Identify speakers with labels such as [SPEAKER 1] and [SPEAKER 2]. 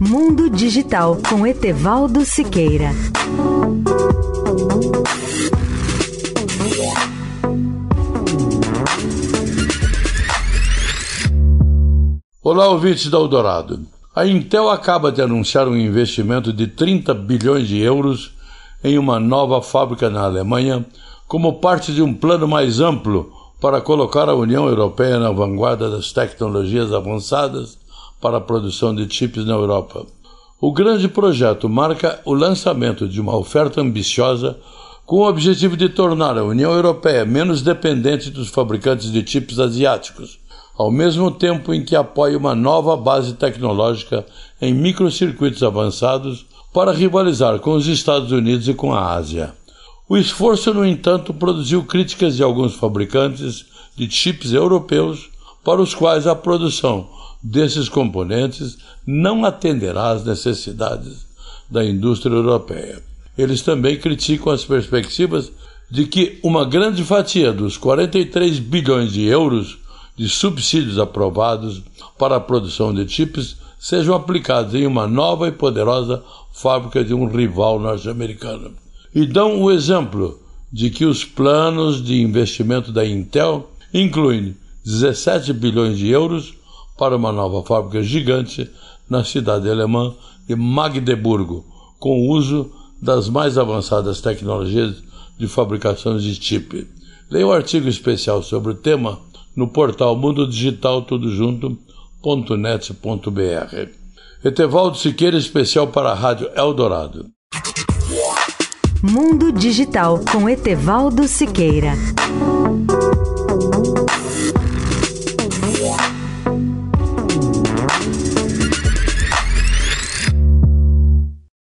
[SPEAKER 1] Mundo Digital com Etevaldo Siqueira.
[SPEAKER 2] Olá, ouvintes da Eldorado. A Intel acaba de anunciar um investimento de 30 bilhões de euros em uma nova fábrica na Alemanha, como parte de um plano mais amplo para colocar a União Europeia na vanguarda das tecnologias avançadas para a produção de chips na Europa. O grande projeto marca o lançamento de uma oferta ambiciosa com o objetivo de tornar a União Europeia menos dependente dos fabricantes de chips asiáticos ao mesmo tempo em que apoia uma nova base tecnológica em microcircuitos avançados para rivalizar com os Estados Unidos e com a Ásia. O esforço, no entanto, produziu críticas de alguns fabricantes de chips europeus para os quais a produção desses componentes não atenderá às necessidades da indústria europeia. Eles também criticam as perspectivas de que uma grande fatia dos 43 bilhões de euros de subsídios aprovados para a produção de chips sejam aplicados em uma nova e poderosa fábrica de um rival norte-americano. E dão o exemplo de que os planos de investimento da Intel incluem 17 bilhões de euros para uma nova fábrica gigante na cidade alemã de Magdeburgo, com o uso das mais avançadas tecnologias de fabricação de chip. Leia o um artigo especial sobre o tema no portal Mundo Digital Tudo. Etevaldo Siqueira, especial para a Rádio Eldorado.
[SPEAKER 1] Mundo Digital com Etevaldo Siqueira.